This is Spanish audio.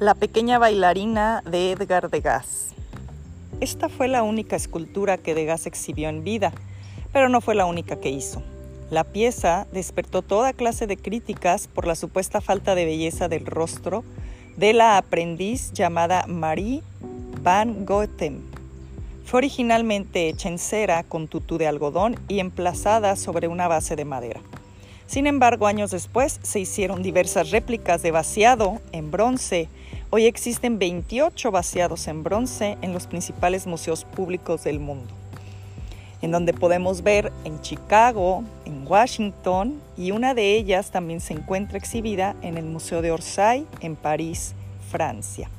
La pequeña bailarina de Edgar Degas. Esta fue la única escultura que Degas exhibió en vida, pero no fue la única que hizo. La pieza despertó toda clase de críticas por la supuesta falta de belleza del rostro de la aprendiz llamada Marie van Goethem. Fue originalmente hecha en cera con tutú de algodón y emplazada sobre una base de madera. Sin embargo, años después se hicieron diversas réplicas de vaciado en bronce. Hoy existen 28 vaciados en bronce en los principales museos públicos del mundo, en donde podemos ver en Chicago, en Washington y una de ellas también se encuentra exhibida en el Museo de Orsay en París, Francia.